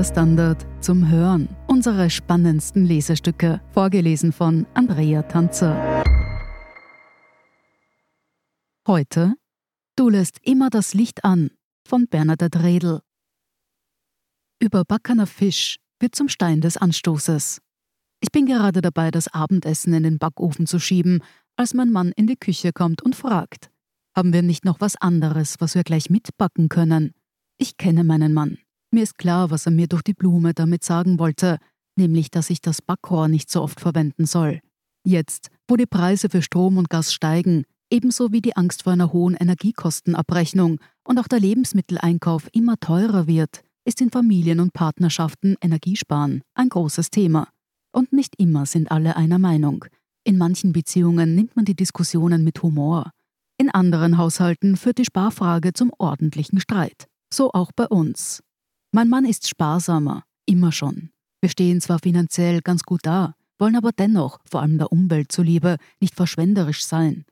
Der Standard zum Hören. Unsere spannendsten Lesestücke. Vorgelesen von Andrea Tanzer. Heute Du lässt immer das Licht an von Bernadette Redl. Überbackener Fisch wird zum Stein des Anstoßes. Ich bin gerade dabei, das Abendessen in den Backofen zu schieben, als mein Mann in die Küche kommt und fragt: Haben wir nicht noch was anderes, was wir gleich mitbacken können? Ich kenne meinen Mann. Mir ist klar, was er mir durch die Blume damit sagen wollte, nämlich, dass ich das Backrohr nicht so oft verwenden soll. Jetzt, wo die Preise für Strom und Gas steigen, ebenso wie die Angst vor einer hohen Energiekostenabrechnung und auch der Lebensmitteleinkauf immer teurer wird, ist in Familien und Partnerschaften Energiesparen ein großes Thema. Und nicht immer sind alle einer Meinung. In manchen Beziehungen nimmt man die Diskussionen mit Humor. In anderen Haushalten führt die Sparfrage zum ordentlichen Streit. So auch bei uns. Mein Mann ist sparsamer, immer schon. Wir stehen zwar finanziell ganz gut da, wollen aber dennoch, vor allem der Umwelt zuliebe, nicht verschwenderisch sein.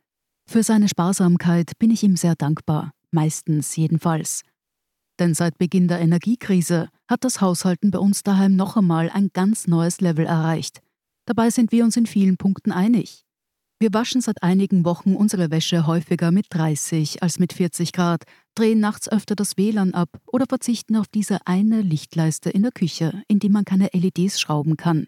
Für seine Sparsamkeit bin ich ihm sehr dankbar, meistens jedenfalls. Denn seit Beginn der Energiekrise hat das Haushalten bei uns daheim noch einmal ein ganz neues Level erreicht. Dabei sind wir uns in vielen Punkten einig. Wir waschen seit einigen Wochen unsere Wäsche häufiger mit 30 als mit 40 Grad, drehen nachts öfter das WLAN ab oder verzichten auf diese eine Lichtleiste in der Küche, in die man keine LEDs schrauben kann.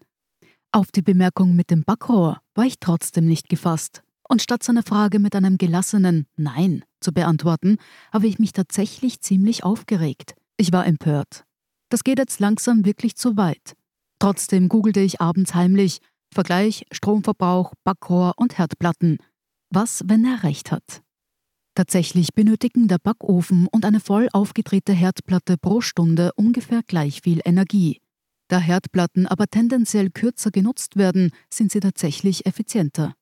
Auf die Bemerkung mit dem Backrohr war ich trotzdem nicht gefasst. Und statt seine Frage mit einem gelassenen Nein zu beantworten, habe ich mich tatsächlich ziemlich aufgeregt. Ich war empört. Das geht jetzt langsam wirklich zu weit. Trotzdem googelte ich abends heimlich Vergleich Stromverbrauch, Backrohr und Herdplatten. Was, wenn er recht hat? Tatsächlich benötigen der Backofen und eine voll aufgedrehte Herdplatte pro Stunde ungefähr gleich viel Energie. Da Herdplatten aber tendenziell kürzer genutzt werden, sind sie tatsächlich effizienter.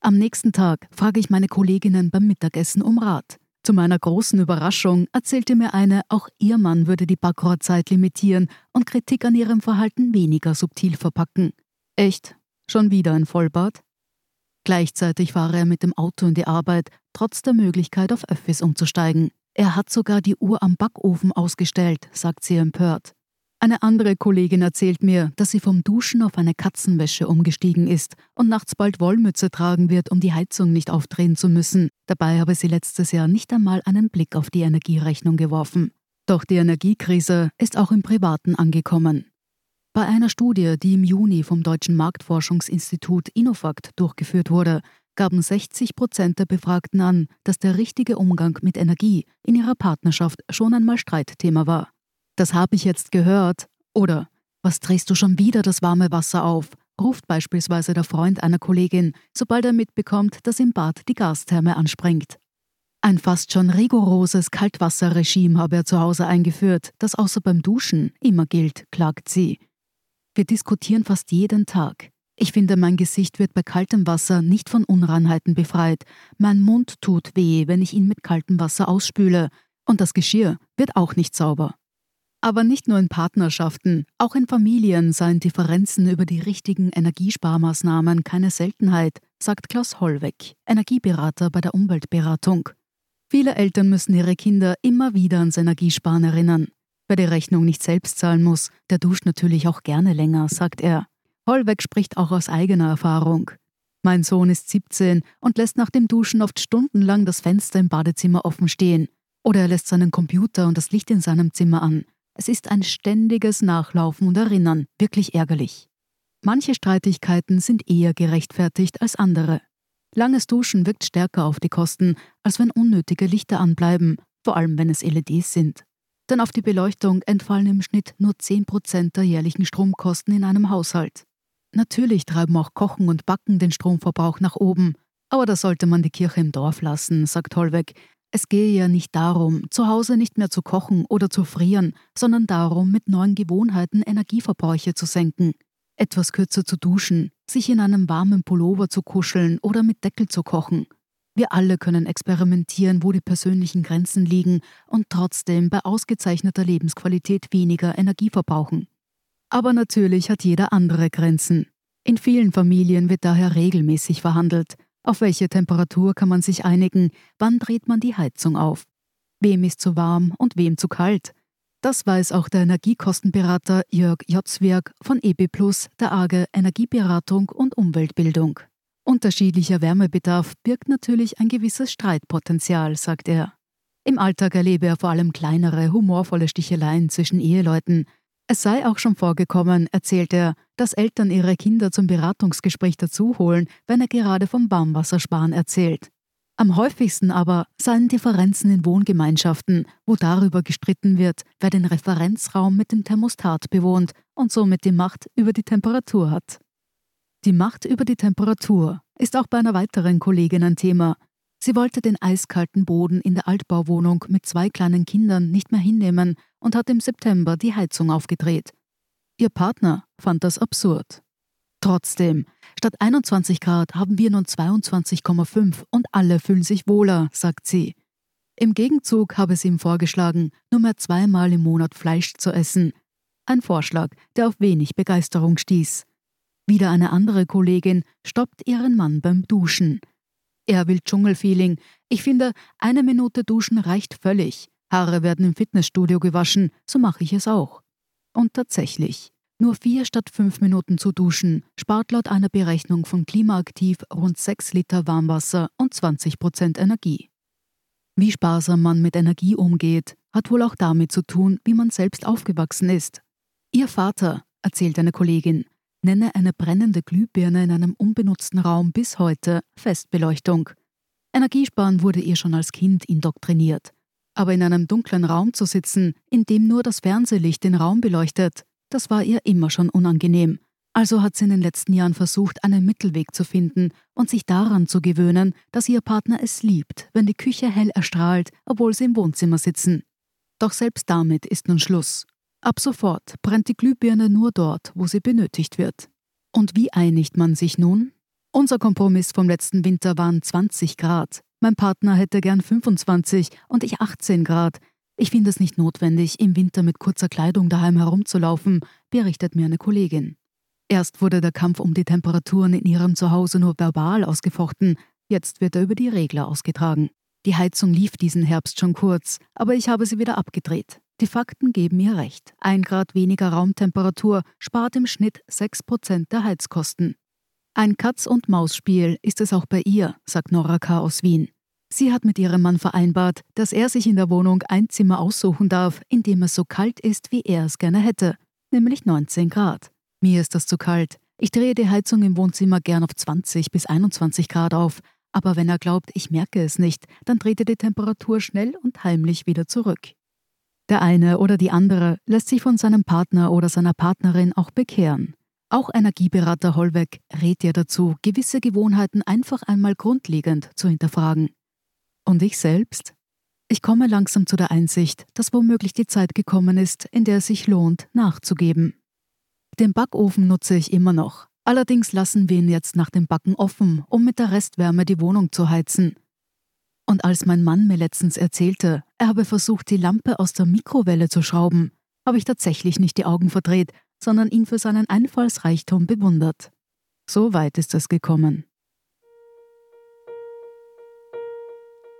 Am nächsten Tag frage ich meine Kolleginnen beim Mittagessen um Rat. Zu meiner großen Überraschung erzählte mir eine, auch ihr Mann würde die Backrohrzeit limitieren und Kritik an ihrem Verhalten weniger subtil verpacken. Echt? Schon wieder ein Vollbart? Gleichzeitig fahre er mit dem Auto in die Arbeit, trotz der Möglichkeit, auf Öffis umzusteigen. Er hat sogar die Uhr am Backofen ausgestellt, sagt sie empört. Eine andere Kollegin erzählt mir, dass sie vom Duschen auf eine Katzenwäsche umgestiegen ist und nachts bald Wollmütze tragen wird, um die Heizung nicht aufdrehen zu müssen. Dabei habe sie letztes Jahr nicht einmal einen Blick auf die Energierechnung geworfen. Doch die Energiekrise ist auch im Privaten angekommen. Bei einer Studie, die im Juni vom Deutschen Marktforschungsinstitut Innofakt durchgeführt wurde, gaben 60 Prozent der Befragten an, dass der richtige Umgang mit Energie in ihrer Partnerschaft schon einmal Streitthema war. Das habe ich jetzt gehört. Oder was drehst du schon wieder das warme Wasser auf? ruft beispielsweise der Freund einer Kollegin, sobald er mitbekommt, dass im Bad die Gastherme anspringt. Ein fast schon rigoroses Kaltwasserregime habe er zu Hause eingeführt, das außer beim Duschen immer gilt, klagt sie. Wir diskutieren fast jeden Tag. Ich finde, mein Gesicht wird bei kaltem Wasser nicht von Unreinheiten befreit. Mein Mund tut weh, wenn ich ihn mit kaltem Wasser ausspüle. Und das Geschirr wird auch nicht sauber. Aber nicht nur in Partnerschaften, auch in Familien seien Differenzen über die richtigen Energiesparmaßnahmen keine Seltenheit, sagt Klaus Hollweg, Energieberater bei der Umweltberatung. Viele Eltern müssen ihre Kinder immer wieder ans Energiesparen erinnern. Wer die Rechnung nicht selbst zahlen muss, der duscht natürlich auch gerne länger, sagt er. Hollweg spricht auch aus eigener Erfahrung. Mein Sohn ist 17 und lässt nach dem Duschen oft stundenlang das Fenster im Badezimmer offen stehen. Oder er lässt seinen Computer und das Licht in seinem Zimmer an. Es ist ein ständiges Nachlaufen und Erinnern, wirklich ärgerlich. Manche Streitigkeiten sind eher gerechtfertigt als andere. Langes Duschen wirkt stärker auf die Kosten, als wenn unnötige Lichter anbleiben, vor allem wenn es LEDs sind denn auf die Beleuchtung entfallen im Schnitt nur 10% der jährlichen Stromkosten in einem Haushalt. Natürlich treiben auch Kochen und Backen den Stromverbrauch nach oben, aber da sollte man die Kirche im Dorf lassen, sagt Hollweg. Es gehe ja nicht darum, zu Hause nicht mehr zu kochen oder zu frieren, sondern darum, mit neuen Gewohnheiten Energieverbräuche zu senken. Etwas kürzer zu duschen, sich in einem warmen Pullover zu kuscheln oder mit Deckel zu kochen. Wir alle können experimentieren, wo die persönlichen Grenzen liegen und trotzdem bei ausgezeichneter Lebensqualität weniger Energie verbrauchen. Aber natürlich hat jeder andere Grenzen. In vielen Familien wird daher regelmäßig verhandelt. Auf welche Temperatur kann man sich einigen? Wann dreht man die Heizung auf? Wem ist zu warm und wem zu kalt? Das weiß auch der Energiekostenberater Jörg Jotzwerk von EB Plus, der AGE Energieberatung und Umweltbildung. Unterschiedlicher Wärmebedarf birgt natürlich ein gewisses Streitpotenzial, sagt er. Im Alltag erlebe er vor allem kleinere, humorvolle Sticheleien zwischen Eheleuten. Es sei auch schon vorgekommen, erzählt er, dass Eltern ihre Kinder zum Beratungsgespräch dazuholen, wenn er gerade vom Warmwassersparen erzählt. Am häufigsten aber seien Differenzen in Wohngemeinschaften, wo darüber gestritten wird, wer den Referenzraum mit dem Thermostat bewohnt und somit die Macht über die Temperatur hat. Die Macht über die Temperatur ist auch bei einer weiteren Kollegin ein Thema. Sie wollte den eiskalten Boden in der Altbauwohnung mit zwei kleinen Kindern nicht mehr hinnehmen und hat im September die Heizung aufgedreht. Ihr Partner fand das absurd. Trotzdem, statt 21 Grad haben wir nun 22,5 und alle fühlen sich wohler, sagt sie. Im Gegenzug habe sie ihm vorgeschlagen, nur mehr zweimal im Monat Fleisch zu essen. Ein Vorschlag, der auf wenig Begeisterung stieß. Wieder eine andere Kollegin stoppt ihren Mann beim Duschen. Er will Dschungelfeeling. Ich finde, eine Minute Duschen reicht völlig. Haare werden im Fitnessstudio gewaschen, so mache ich es auch. Und tatsächlich, nur vier statt fünf Minuten zu duschen spart laut einer Berechnung von Klimaaktiv rund sechs Liter Warmwasser und 20 Prozent Energie. Wie sparsam man mit Energie umgeht, hat wohl auch damit zu tun, wie man selbst aufgewachsen ist. Ihr Vater, erzählt eine Kollegin, nenne eine brennende Glühbirne in einem unbenutzten Raum bis heute Festbeleuchtung. Energiesparen wurde ihr schon als Kind indoktriniert. Aber in einem dunklen Raum zu sitzen, in dem nur das Fernsehlicht den Raum beleuchtet, das war ihr immer schon unangenehm. Also hat sie in den letzten Jahren versucht, einen Mittelweg zu finden und sich daran zu gewöhnen, dass ihr Partner es liebt, wenn die Küche hell erstrahlt, obwohl sie im Wohnzimmer sitzen. Doch selbst damit ist nun Schluss. Ab sofort brennt die Glühbirne nur dort, wo sie benötigt wird. Und wie einigt man sich nun? Unser Kompromiss vom letzten Winter waren 20 Grad. Mein Partner hätte gern 25 und ich 18 Grad. Ich finde es nicht notwendig, im Winter mit kurzer Kleidung daheim herumzulaufen, berichtet mir eine Kollegin. Erst wurde der Kampf um die Temperaturen in ihrem Zuhause nur verbal ausgefochten, jetzt wird er über die Regler ausgetragen. Die Heizung lief diesen Herbst schon kurz, aber ich habe sie wieder abgedreht. Die Fakten geben mir recht. Ein Grad weniger Raumtemperatur spart im Schnitt 6% der Heizkosten. Ein Katz-und-Maus-Spiel ist es auch bei ihr, sagt Nora K. aus Wien. Sie hat mit ihrem Mann vereinbart, dass er sich in der Wohnung ein Zimmer aussuchen darf, in dem es so kalt ist, wie er es gerne hätte, nämlich 19 Grad. Mir ist das zu kalt. Ich drehe die Heizung im Wohnzimmer gern auf 20 bis 21 Grad auf, aber wenn er glaubt, ich merke es nicht, dann dreht er die Temperatur schnell und heimlich wieder zurück. Der eine oder die andere lässt sich von seinem Partner oder seiner Partnerin auch bekehren. Auch Energieberater Hollweg rät dir dazu, gewisse Gewohnheiten einfach einmal grundlegend zu hinterfragen. Und ich selbst? Ich komme langsam zu der Einsicht, dass womöglich die Zeit gekommen ist, in der es sich lohnt, nachzugeben. Den Backofen nutze ich immer noch. Allerdings lassen wir ihn jetzt nach dem Backen offen, um mit der Restwärme die Wohnung zu heizen. Und als mein Mann mir letztens erzählte, er habe versucht, die Lampe aus der Mikrowelle zu schrauben, habe ich tatsächlich nicht die Augen verdreht, sondern ihn für seinen Einfallsreichtum bewundert. So weit ist es gekommen.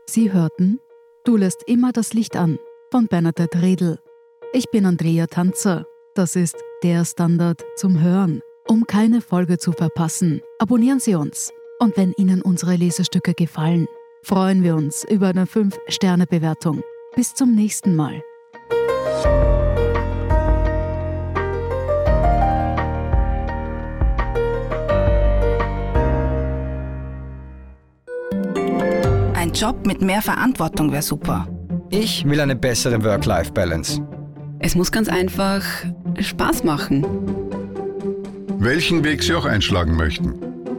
Sie hörten Du lässt immer das Licht an von Bernadette Redl. Ich bin Andrea Tanzer. Das ist der Standard zum Hören. Um keine Folge zu verpassen, abonnieren Sie uns. Und wenn Ihnen unsere Lesestücke gefallen, freuen wir uns über eine 5-Sterne-Bewertung. Bis zum nächsten Mal. Ein Job mit mehr Verantwortung wäre super. Ich will eine bessere Work-Life-Balance. Es muss ganz einfach Spaß machen. Welchen Weg Sie auch einschlagen möchten.